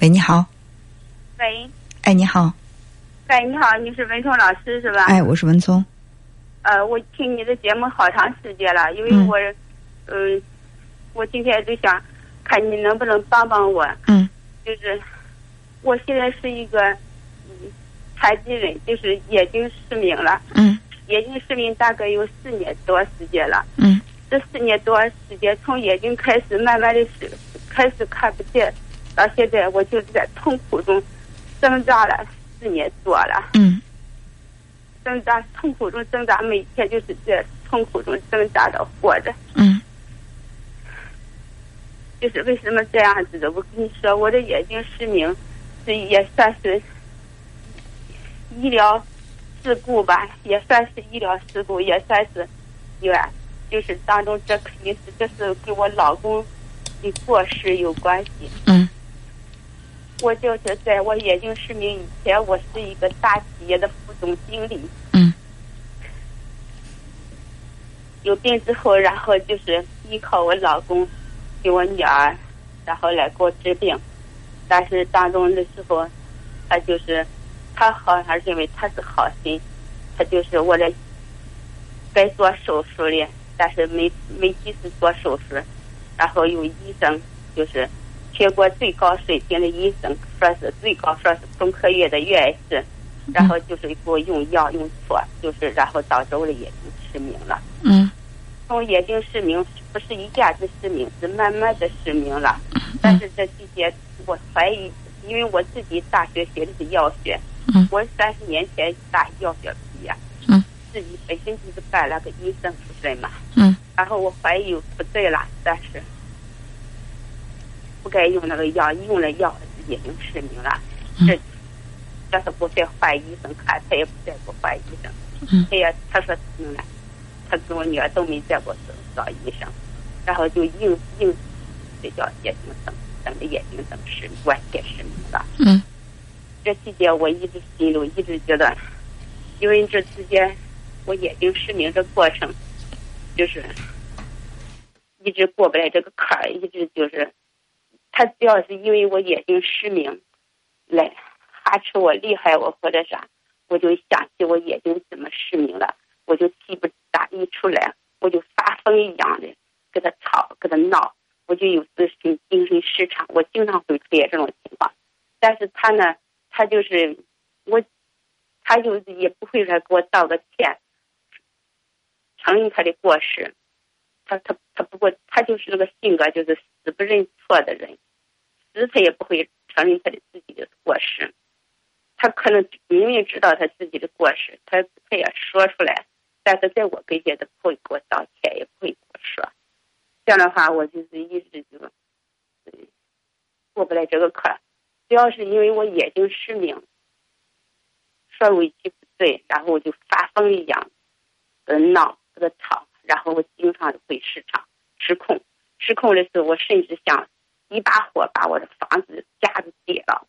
喂，你好。喂。哎，你好。喂，你好，你是文聪老师是吧？哎，我是文聪。呃，我听你的节目好长时间了，因为我，嗯，我今天就想看你能不能帮帮我。嗯。就是我现在是一个嗯残疾人，就是眼睛失明了。嗯。眼睛失明大概有四年多时间了。嗯。这四年多时间，从眼睛开始慢慢的是开始看不见，到现在我就是在痛苦中挣扎了四年多了。嗯。挣扎，痛苦中挣扎，每天就是在痛苦中挣扎的活着。嗯。就是为什么这样子的？我跟你说，我的眼睛失明，这也算是医疗事故吧，也算是医疗事故，也算是冤。就是当中，这肯定是这是跟我老公的过失有关系。嗯。我就是在我眼睛失明以前，我是一个大企业的副总经理。嗯。有病之后，然后就是依靠我老公，给我女儿，然后来给我治病。但是当中的时候，他就是他好像认为他是好心，他就是我的该做手术的，但是没没及时做手术，然后有医生就是。全国最高水平的医生说是最高，说是中科院的院士，然后就是给我用药用错，就是然后导致我的眼睛失明了。嗯。从眼睛失明不是一下子失明，是慢慢的失明了。但是这期间我怀疑，因为我自己大学学的是药学，嗯。我三十年前大药学毕业，嗯。自己本身就是干了个医生出身嘛，嗯。然后我怀疑不对了，但是。不该用那个药，用了药眼睛失明了。这，叫他不再换医生看，他也不再不换医生。他也他说能了，他跟我女儿都没再给我找医生，然后就硬硬这叫眼睛瞪瞪着眼睛瞪失完全失明了。嗯。这期间我一直心里一直觉得，因为这之间我眼睛失明的过程，就是一直过不来这个坎儿，一直就是。他只要是因为我眼睛失明，来哈斥我、厉害我或者啥，我就想起我眼睛怎么失明了，我就记不打一出来，我就发疯一样的跟他吵、跟他闹，我就有自身精神失常，我经常会出现这种情况。但是他呢，他就是我，他就也不会说给我道个歉，承认他的过失。他他他不过他就是那个性格，就是死不认错的人。他也不会承认他的自己的过失，他可能明明知道他自己的过失，他他也说出来，但是在我跟前他不会给我道歉，也不会跟我说。这样的话，我就是一直就过不来这个坎。主要是因为我眼睛失明，说委屈不对，然后我就发疯一样，呃闹，跟他吵，然后我经常会失常、失控。失控的时候，我甚至想。一把火把我的房子家子点了，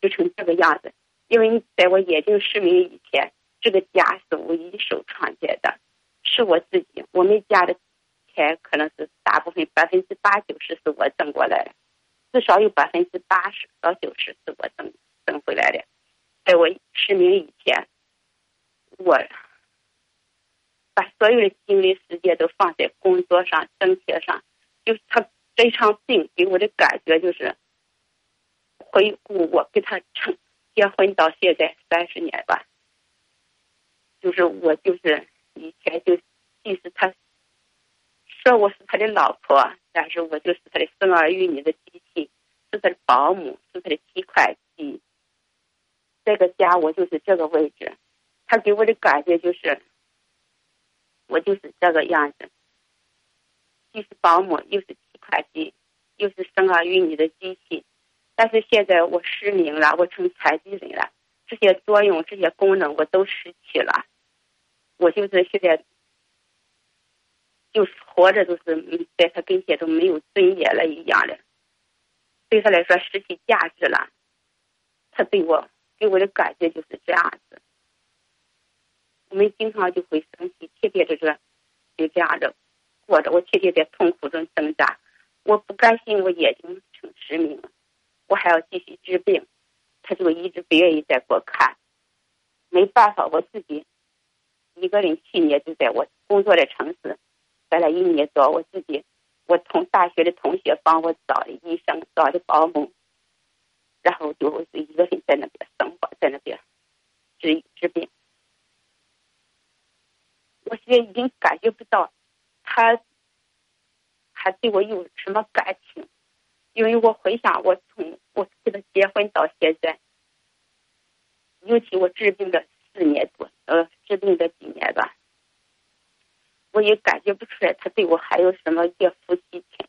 就成这个样子。因为在我眼睛失明以前，这个家是我一手创建的，是我自己。我们家的钱可能是大部分百分之八九十是我挣过来的，至少有百分之八十到九十是我挣挣回来的。在我失明以前，我把所有的精力时间都放在工作上、挣钱上，就他。这场病给我的感觉就是，回顾我跟他成结婚到现在三十年吧，就是我就是以前就即使他说我是他的老婆，但是我就是他的生儿育女的机器，是他的保姆，是他的提款机。这个家我就是这个位置，他给我的感觉就是，我就是这个样子，既是保姆又是。快递又是生儿育女的机器，但是现在我失明了，我成残疾人了，这些作用、这些功能我都失去了。我就是现在，就是活着就是在他跟前都没有尊严了一样的，对他来说失去价值了。他对我给我的感觉就是这样子。我们经常就会生气，天天就是就这样的过着，我天天在痛苦中挣扎。我不甘心，我眼睛成失明了，我还要继续治病，他就一直不愿意再给我看。没办法，我自己一个人去年就在我工作的城市待了一年多，我自己我同大学的同学帮我找的医生，找的保姆，然后就一个人在那边生活，在那边治治病。我现在已经感觉不到他他对我有什么感情，因为我回想我从我跟他结婚到现在，尤其我治病的四年多，呃，治病的几年吧，我也感觉不出来他对我还有什么一夫妻情。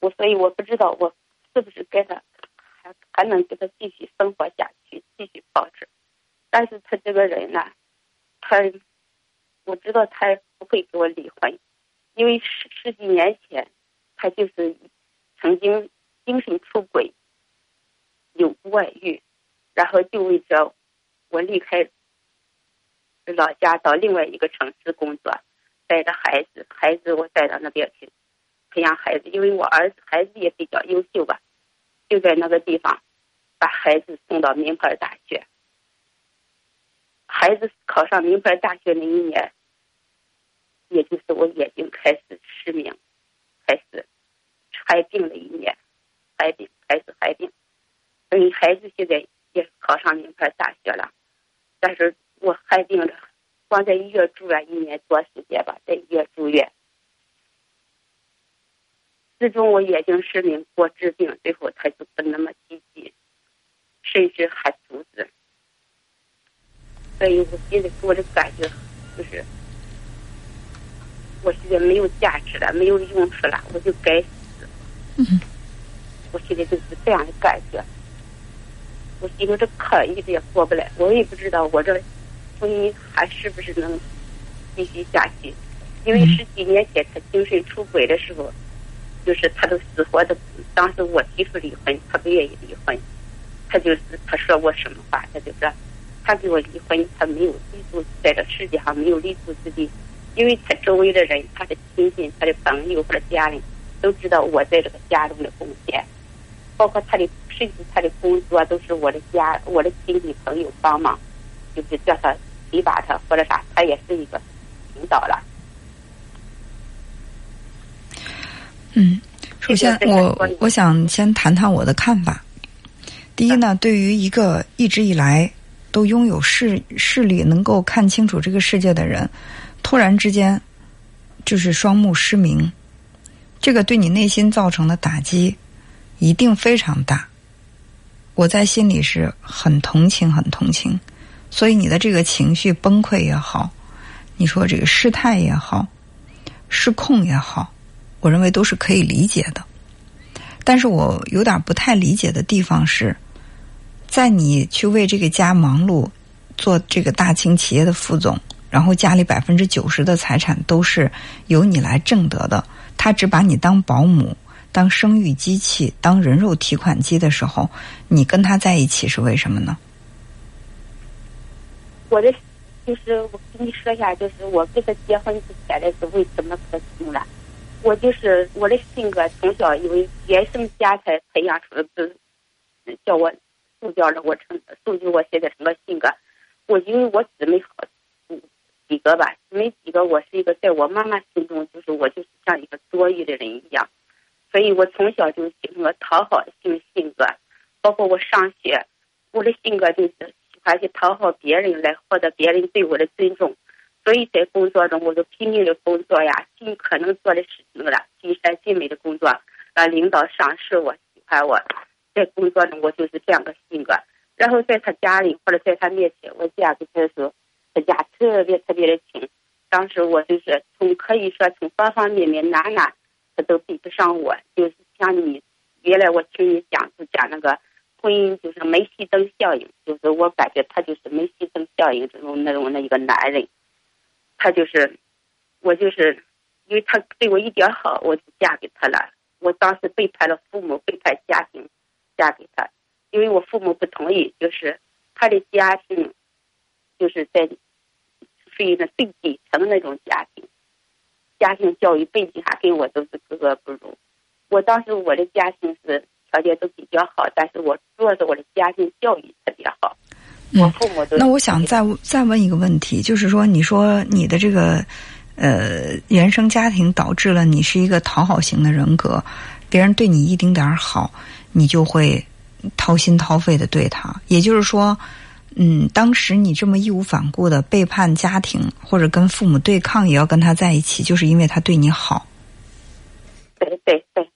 我所以我不知道我是不是跟他还还能跟他继续生活下去，继续保持。但是他这个人呢，他。我知道他不会跟我离婚，因为十十几年前，他就是曾经精神出轨，有外遇，然后就为着我离开老家到另外一个城市工作，带着孩子，孩子我带到那边去培养孩子，因为我儿子孩子也比较优秀吧，就在那个地方把孩子送到名牌大学，孩子考上名牌大学那一年。也就是我眼睛开始失明，开始害病了一年，害病开始害病，所以孩子现在也考上名牌大学了，但是我害病了，光在医院住了一年多时间吧，在医院住院，自从我眼睛失明，我治病，最后他就不那么积极，甚至还阻止，所以我心里给我的感觉就是。我觉得没有价值了，没有用处了，我就该死。嗯，我现在就是这样的感觉。我心里这坎一直也过不来，我也不知道我这婚姻还是不是能继续下去。因为十几年前他精神出轨的时候，就是他都死活的。当时我提出离婚，他不愿意离婚。他就是他说我什么话，他就说他给我离婚，他没有立足在这世界上没有立足之地。因为他周围的人，他的亲戚、他的朋友或者家人，都知道我在这个家中的贡献，包括他的甚至他的工作都是我的家、我的亲戚朋友帮忙，就是叫他提拔他或者啥，他也是一个领导了。嗯，首先我我想先谈谈我的看法。第一呢，对于一个一直以来都拥有视视力、能够看清楚这个世界的人。突然之间，就是双目失明，这个对你内心造成的打击一定非常大。我在心里是很同情，很同情。所以你的这个情绪崩溃也好，你说这个失态也好，失控也好，我认为都是可以理解的。但是我有点不太理解的地方是，在你去为这个家忙碌，做这个大清企业的副总。然后家里百分之九十的财产都是由你来挣得的，他只把你当保姆、当生育机器、当人肉提款机的时候，你跟他在一起是为什么呢？我的就是我跟你说一下，就是我跟他结婚之前的时候为什么可行了？我就是我的性格从小因为原生家才培养出的，叫我塑造了我成塑造我现在什么性格？我因为我姊妹好。几个吧，没几个。我是一个，在我妈妈心中，就是我就是像一个多余的人一样，所以我从小就形成了讨好性性格。包括我上学，我的性格就是喜欢去讨好别人，来获得别人对我的尊重。所以在工作中，我就拼命的工作呀，尽可能做的事情了，尽善尽美的工作，让领导赏识我，喜欢我。在工作中，我就是这样的性格。然后在他家里或者在他面前，我这样跟他说。他家特别特别的穷，当时我就是从可以说从方方面面哪哪，他都比不上我。就是像你原来我听你讲就讲那个婚姻就是煤气灯效应，就是我感觉他就是煤气灯效应这种那种的一个男人，他就是我就是因为他对我一点好，我就嫁给他了。我当时背叛了父母，背叛家庭，嫁给他，因为我父母不同意，就是他的家庭。就是在属于那最底层的那种家庭，家庭教育背景还跟我都是格格不入。我当时我的家庭是条件都比较好，但是我主要是我的家庭教育特别好。我父母都那我想再再问一个问题，就是说，你说你的这个呃原生家庭导致了你是一个讨好型的人格，别人对你一丁点儿好，你就会掏心掏肺的对他。也就是说，嗯，当时你这么义无反顾的背叛家庭或者跟父母对抗，也要跟他在一起，就是因为他对你好。对对对。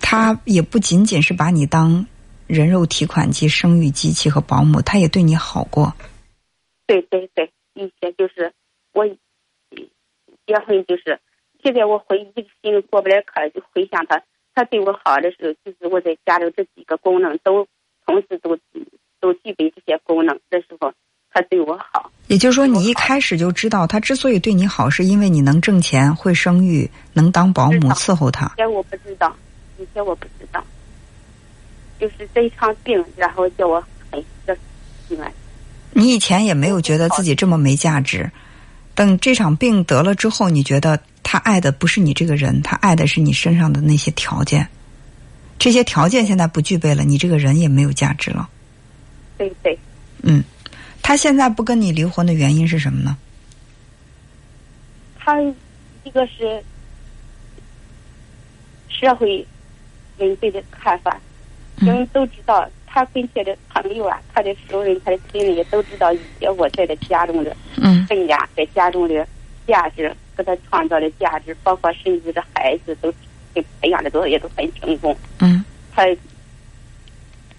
他也不仅仅是把你当。人肉提款机、生育机器和保姆，他也对你好过。对对对，以前就是我结婚就是，现在我回忆心里过不来坎，就回想他，他对我好的时候，就是我在家里这几个功能都同时都都具备这些功能的时候，他对我好。也就是说，你一开始就知道他之所以对你好，是因为你能挣钱、会生育、能当保姆伺候他。以前我不知道，以前我不知道。就是这一场病，然后叫我很的心安。你以前也没有觉得自己这么没价值，等这场病得了之后，你觉得他爱的不是你这个人，他爱的是你身上的那些条件。这些条件现在不具备了，你这个人也没有价值了。对对。嗯，他现在不跟你离婚的原因是什么呢？他一个是社会人对的看法。人都知道，他跟前的朋友啊，他的熟人、他的亲人也都知道一些我在的家中的分家，在家中的价值，给他创造的价值，包括甚至这孩子都给培养的都也都很成功。嗯，他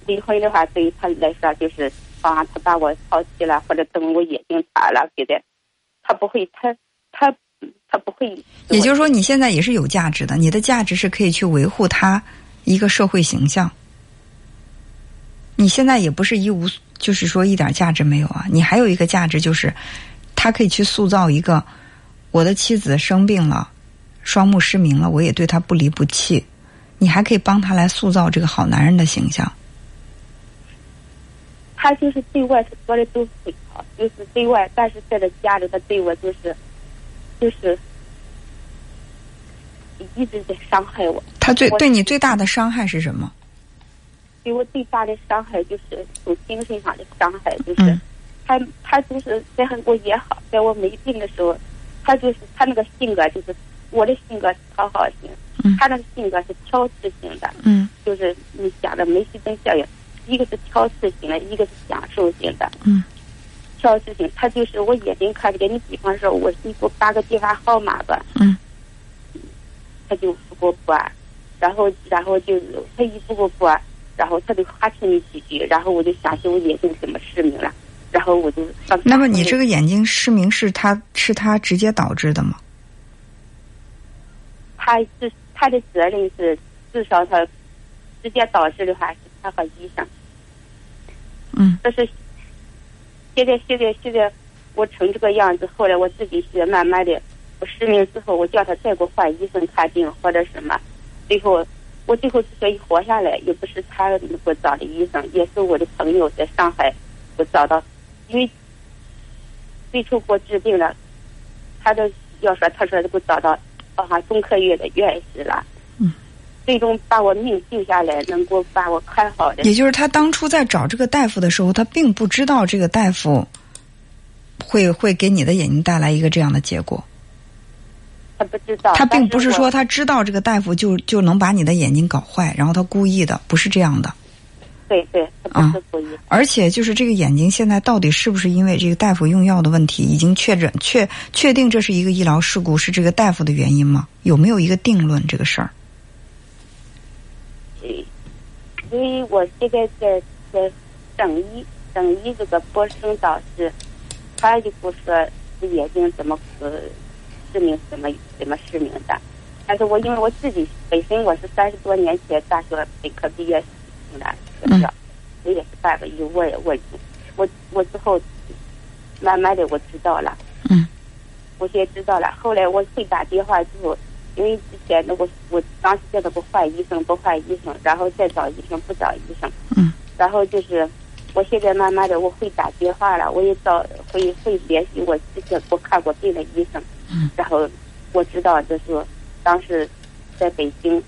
离婚的话，对于他来说就是啊，他把我抛弃了，或者等我眼睛瞎了，给的，他不会，他他他不会。也就是说，你现在也是有价值的，你的价值是可以去维护他一个社会形象。你现在也不是一无，就是说一点价值没有啊！你还有一个价值，就是他可以去塑造一个我的妻子生病了，双目失明了，我也对他不离不弃。你还可以帮他来塑造这个好男人的形象。他就是对外是说的都很好，就是对外，但是在这家里他对我就是就是一直在伤害我。他最对你最大的伤害是什么？对我最大的伤害就是从精神上的伤害，就是他他就是在我也好，在我没病的时候，他就是他那个性格就是我的性格是讨好型，他那个性格是挑刺型的，就是你想的梅西登效应，一个是挑刺型的，一个是享受型的。嗯挑刺型，他就是我眼睛看不见。你比方说，我你给我发个电话号码吧，嗯他就不给我拨，然后然后就是他一不给我拨。然后他就哈欠你几句，然后我就想起我眼睛怎么失明了，然后我就。那么你这个眼睛失明是他是他直接导致的吗？他是他的责任是至少他直接导致的话是他和医生。嗯。但是现在现在现在我成这个样子，后来我自己是慢慢的，我失明之后，我叫他再给我换医生看病或者什么，最后。我最后之所以活下来，也不是他给我找的医生，也是我的朋友在上海我找到，因为最初给我治病了，他都要说他说给我找到啊中科院的院士了，最终把我命救下来，能够把我看好的。也就是他当初在找这个大夫的时候，他并不知道这个大夫会会给你的眼睛带来一个这样的结果。他不知道，他并不是说他知道这个大夫就就能把你的眼睛搞坏，然后他故意的，不是这样的。对对，他不是故意。而且就是这个眼睛现在到底是不是因为这个大夫用药的问题，已经确诊确确定这是一个医疗事故，是这个大夫的原因吗？有没有一个定论这个事儿？因为我现在在在等医等医这个博士生导师，他就不说眼睛怎么呃。失明怎么怎么失明的？但是我因为我自己本身我是三十多年前大学本科毕业的学校，我也是半个医，我也我我我之后慢慢的我知道了，嗯，我先知道了。后来我会打电话之后，因为之前那我我当时叫他不换医生不换医生，然后再找医生不找医生，嗯，然后就是我现在慢慢的我会打电话了，我也找会会联系我之前我看过病的医生。嗯然后我知道，就是当时在北京，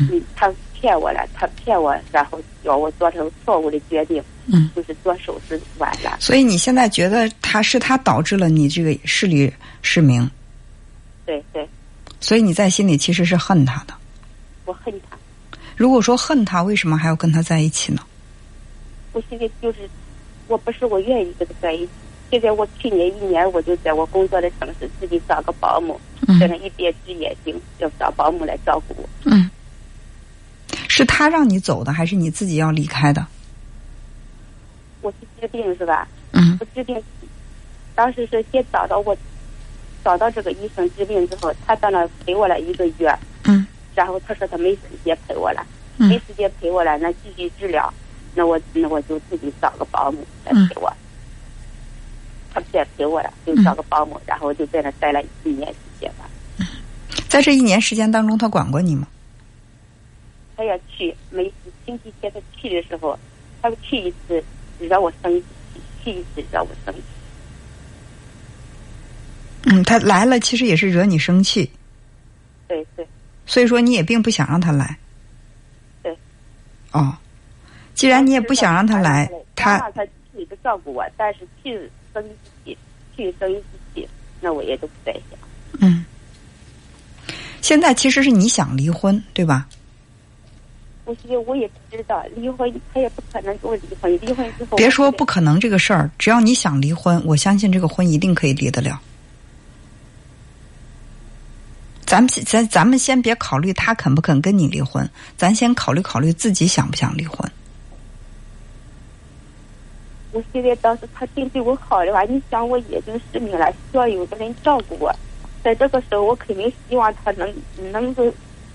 嗯，他骗我了，他骗我，然后叫我做成错误的决定，嗯，就是做手术晚了。所以你现在觉得他是他导致了你这个视力失明？对对。所以你在心里其实是恨他的。我恨他。如果说恨他，为什么还要跟他在一起呢？我现在就是，我不是我愿意跟他在一起。现在我去年一年，我就在我工作的城市自己找个保姆，在那一边治眼睛，要找保姆来照顾我。嗯。是他让你走的，还是你自己要离开的？我是治病是吧？嗯。我治病，当时是先找到我，找到这个医生治病之后，他到那陪我了一个月。嗯。然后他说他没时间陪我了，没时间陪我了，那继续治疗，那我那我就自己找个保姆来陪我。他不再陪我了，就找个保姆，然后就在那待了一年时间吧。在这一年时间当中，他管过你吗？他要去，每次星期天他去的时候，他去一次惹我生气，去一次惹我生气。嗯，他来了，其实也是惹你生气。对对。所以说，你也并不想让他来。对。哦，既然你也不想让他来，他他去不照顾我，但是去生气，去生气，那我也都不再想。嗯。现在其实是你想离婚，对吧？我其实我也不知道离婚，他也不可能跟我离婚。离婚之后，别说不可能这个事儿，只要你想离婚，我相信这个婚一定可以离得了。咱们咱咱们先别考虑他肯不肯跟你离婚，咱先考虑考虑自己想不想离婚。我现在倒是他真对我好的话，你想我眼睛失明了，需要有个人照顾我，在这个时候，我肯定希望他能能够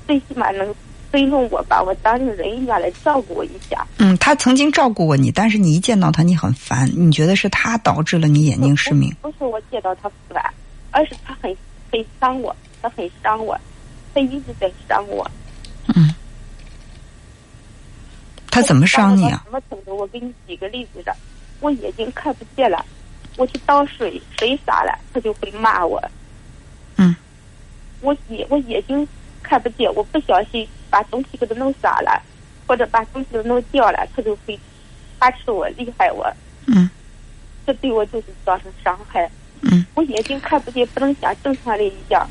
最起码能尊重我，把我当成人一样来照顾我一下。嗯，他曾经照顾过你，但是你一见到他你很烦，你觉得是他导致了你眼睛失明？不是我见到他烦，而是他很很伤我。他很伤我，他一直在伤我。嗯，他怎么伤你啊？什么程度？我给你举个例子，我眼睛看不见了，我去倒水，水洒了，他就会骂我。嗯，我眼我眼睛看不见，我不小心把东西给他弄洒了，或者把东西都弄掉了，他就会发斥我，厉害我。嗯，这对我就是造成伤害。嗯，我眼睛看不见，不能像正常人一样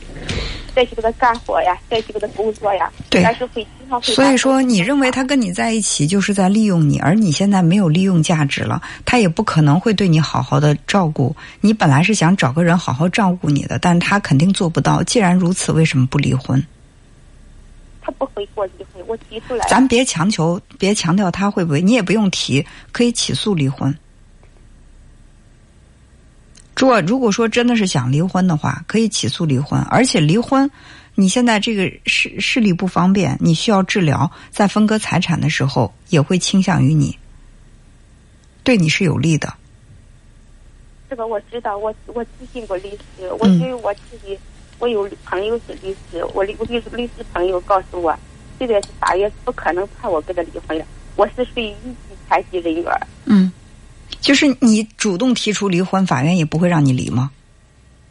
再去给他干活呀，再去给他工作呀。对，但是会经常会。所以说，你认为他跟你在一起就是在利用你，而你现在没有利用价值了，他也不可能会对你好好的照顾。你本来是想找个人好好照顾你的，但他肯定做不到。既然如此，为什么不离婚？他不会过离婚，我提出来。咱别强求，别强调他会不会，你也不用提，可以起诉离婚。说，如果说真的是想离婚的话，可以起诉离婚。而且离婚，你现在这个视视力不方便，你需要治疗，在分割财产的时候也会倾向于你，对你是有利的。这个我知道，我我咨询过律师，我因为我自己我有朋友是律师，我律律律师朋友告诉我，现在是法院不可能判我跟他离婚了，我是属于一级残疾人员。嗯。就是你主动提出离婚，法院也不会让你离吗？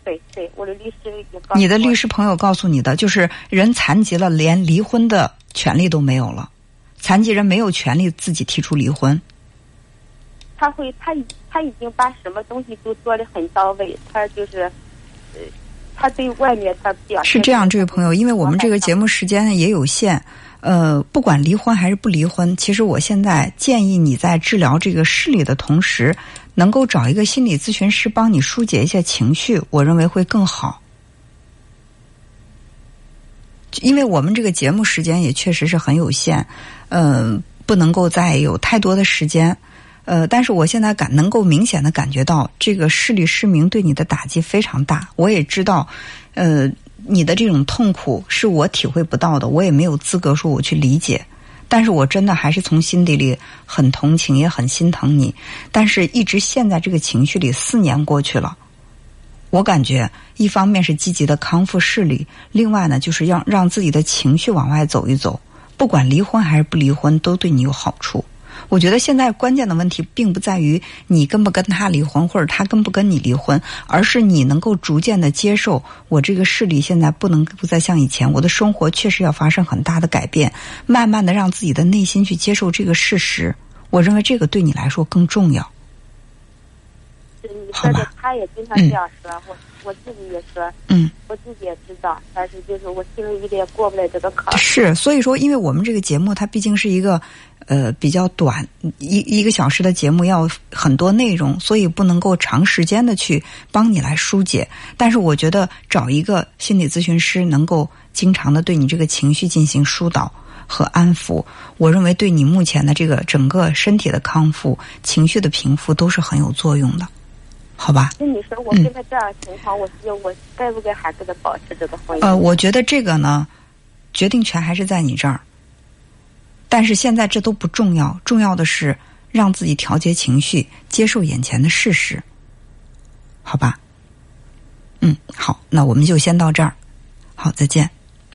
对对，我的律师也。你的律师朋友告诉你的，就是人残疾了，连离婚的权利都没有了，残疾人没有权利自己提出离婚。他会，他他已经把什么东西都做的很到位，他就是，呃，他对外面他表是这样，这位朋友，因为我们这个节目时间也有限。呃，不管离婚还是不离婚，其实我现在建议你在治疗这个视力的同时，能够找一个心理咨询师帮你疏解一下情绪，我认为会更好。因为我们这个节目时间也确实是很有限，嗯，不能够再有太多的时间。呃，但是我现在感能够明显的感觉到，这个视力失明对你的打击非常大。我也知道，呃。你的这种痛苦是我体会不到的，我也没有资格说我去理解。但是我真的还是从心底里很同情，也很心疼你。但是一直陷在这个情绪里，四年过去了，我感觉一方面是积极的康复视力，另外呢，就是要让自己的情绪往外走一走。不管离婚还是不离婚，都对你有好处。我觉得现在关键的问题并不在于你跟不跟他离婚，或者他跟不跟你离婚，而是你能够逐渐的接受我这个视力现在不能不再像以前，我的生活确实要发生很大的改变，慢慢的让自己的内心去接受这个事实。我认为这个对你来说更重要。你说的，他也经常这样说，我我自己也说，嗯，我自己也知道，但是就是我心里一点也过不了这个坎儿。是，所以说，因为我们这个节目它毕竟是一个呃比较短一一个小时的节目，要很多内容，所以不能够长时间的去帮你来疏解。但是我觉得找一个心理咨询师，能够经常的对你这个情绪进行疏导和安抚，我认为对你目前的这个整个身体的康复、情绪的平复都是很有作用的。好吧。那你说我跟他这样情况，我是我该不该还跟他保持这个婚姻？呃，我觉得这个呢，决定权还是在你这儿。但是现在这都不重要，重要的是让自己调节情绪，接受眼前的事实。好吧。嗯，好，那我们就先到这儿。好，再见。